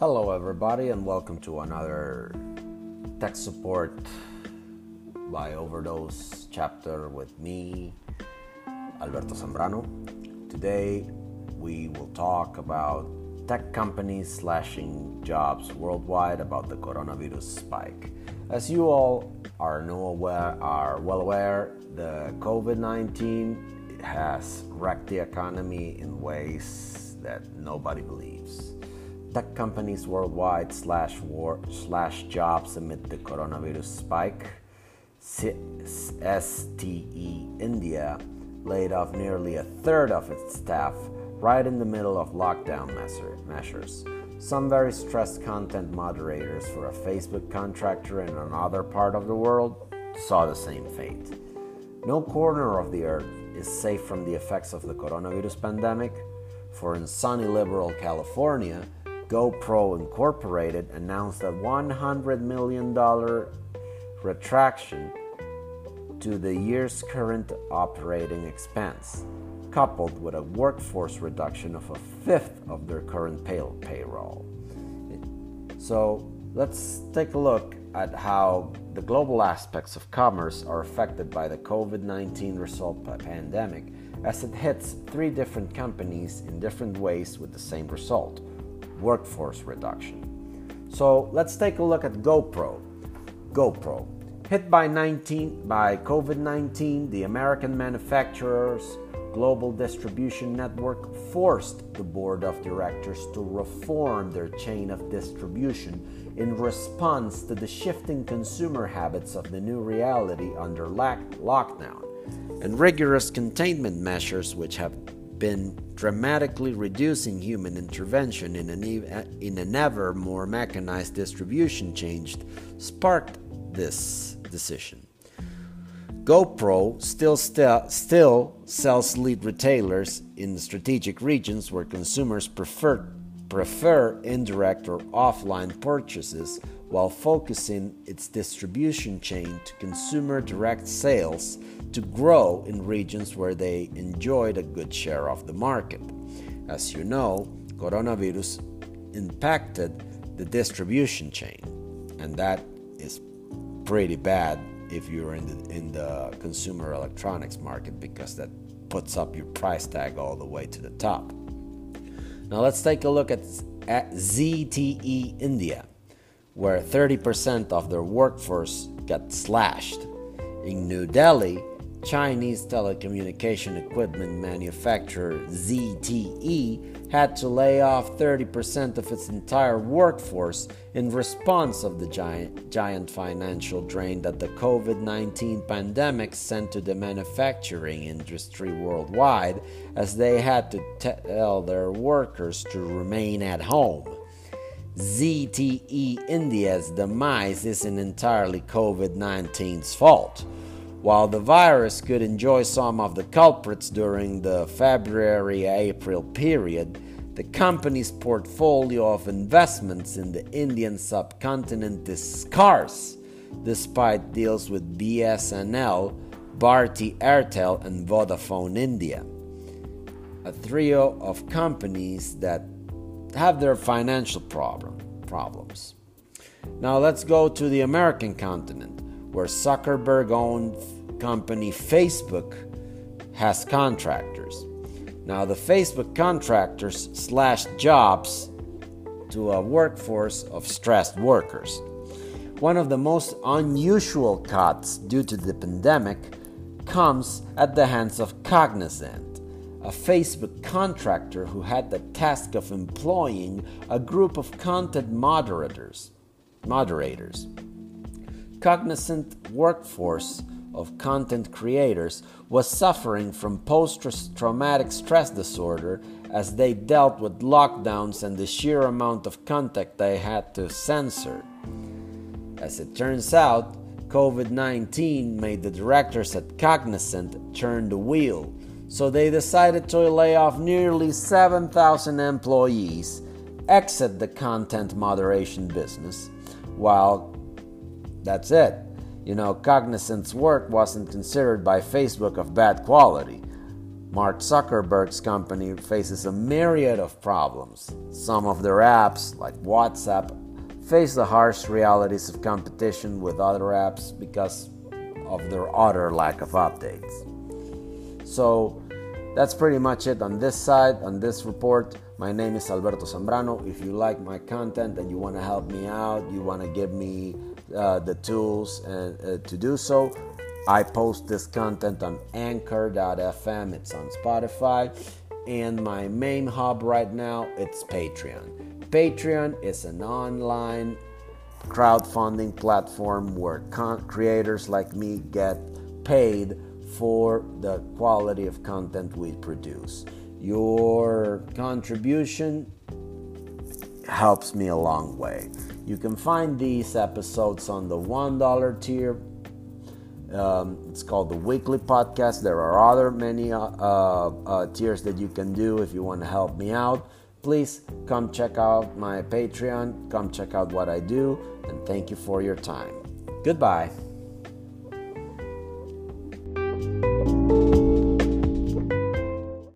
Hello, everybody, and welcome to another tech support by overdose chapter with me, Alberto Zambrano. Today, we will talk about tech companies slashing jobs worldwide about the coronavirus spike. As you all are, know aware, are well aware, the COVID 19 has wrecked the economy in ways that nobody believes. Tech companies worldwide slash war slash jobs amid the coronavirus spike. ZTE India laid off nearly a third of its staff right in the middle of lockdown measures. Some very stressed content moderators for a Facebook contractor in another part of the world saw the same fate. No corner of the earth is safe from the effects of the coronavirus pandemic, for in sunny liberal California, GoPro Incorporated announced a $100 million retraction to the year's current operating expense, coupled with a workforce reduction of a fifth of their current pay- payroll. So let's take a look at how the global aspects of commerce are affected by the COVID 19 result pandemic as it hits three different companies in different ways with the same result workforce reduction. So let's take a look at GoPro. GoPro. Hit by 19 by COVID-19, the American manufacturer's global distribution network forced the board of directors to reform their chain of distribution in response to the shifting consumer habits of the new reality under lockdown and rigorous containment measures which have been dramatically reducing human intervention in an, in an ever more mechanized distribution chain sparked this decision. GoPro still, st- still sells lead retailers in strategic regions where consumers prefer, prefer indirect or offline purchases while focusing its distribution chain to consumer direct sales to grow in regions where they enjoyed a good share of the market. As you know, coronavirus impacted the distribution chain, and that is pretty bad if you're in the, in the consumer electronics market because that puts up your price tag all the way to the top. Now let's take a look at, at ZTE India where 30% of their workforce got slashed. In New Delhi, Chinese telecommunication equipment manufacturer ZTE had to lay off 30% of its entire workforce in response of the giant, giant financial drain that the COVID-19 pandemic sent to the manufacturing industry worldwide as they had to tell their workers to remain at home. ZTE India's demise isn't entirely COVID 19's fault. While the virus could enjoy some of the culprits during the February April period, the company's portfolio of investments in the Indian subcontinent is scarce, despite deals with BSNL, Bharti Airtel, and Vodafone India. A trio of companies that have their financial problem, problems. Now let's go to the American continent, where Zuckerberg owned company Facebook has contractors. Now, the Facebook contractors slashed jobs to a workforce of stressed workers. One of the most unusual cuts due to the pandemic comes at the hands of Cognizant a Facebook contractor who had the task of employing a group of content moderators. Moderators. Cognizant workforce of content creators was suffering from post traumatic stress disorder as they dealt with lockdowns and the sheer amount of content they had to censor. As it turns out, COVID 19 made the directors at Cognizant turn the wheel so they decided to lay off nearly 7,000 employees, exit the content moderation business. While that's it. You know, Cognizant's work wasn't considered by Facebook of bad quality. Mark Zuckerberg's company faces a myriad of problems. Some of their apps, like WhatsApp, face the harsh realities of competition with other apps because of their utter lack of updates. So that's pretty much it on this side, on this report. My name is Alberto Zambrano. If you like my content and you want to help me out, you want to give me uh, the tools and, uh, to do so, I post this content on anchor.fm, it's on Spotify, and my main hub right now it's Patreon. Patreon is an online crowdfunding platform where con- creators like me get paid for the quality of content we produce. Your contribution helps me a long way. You can find these episodes on the $1 tier. Um, it's called the weekly podcast. There are other many uh, uh, uh, tiers that you can do if you want to help me out. Please come check out my Patreon, come check out what I do, and thank you for your time. Goodbye.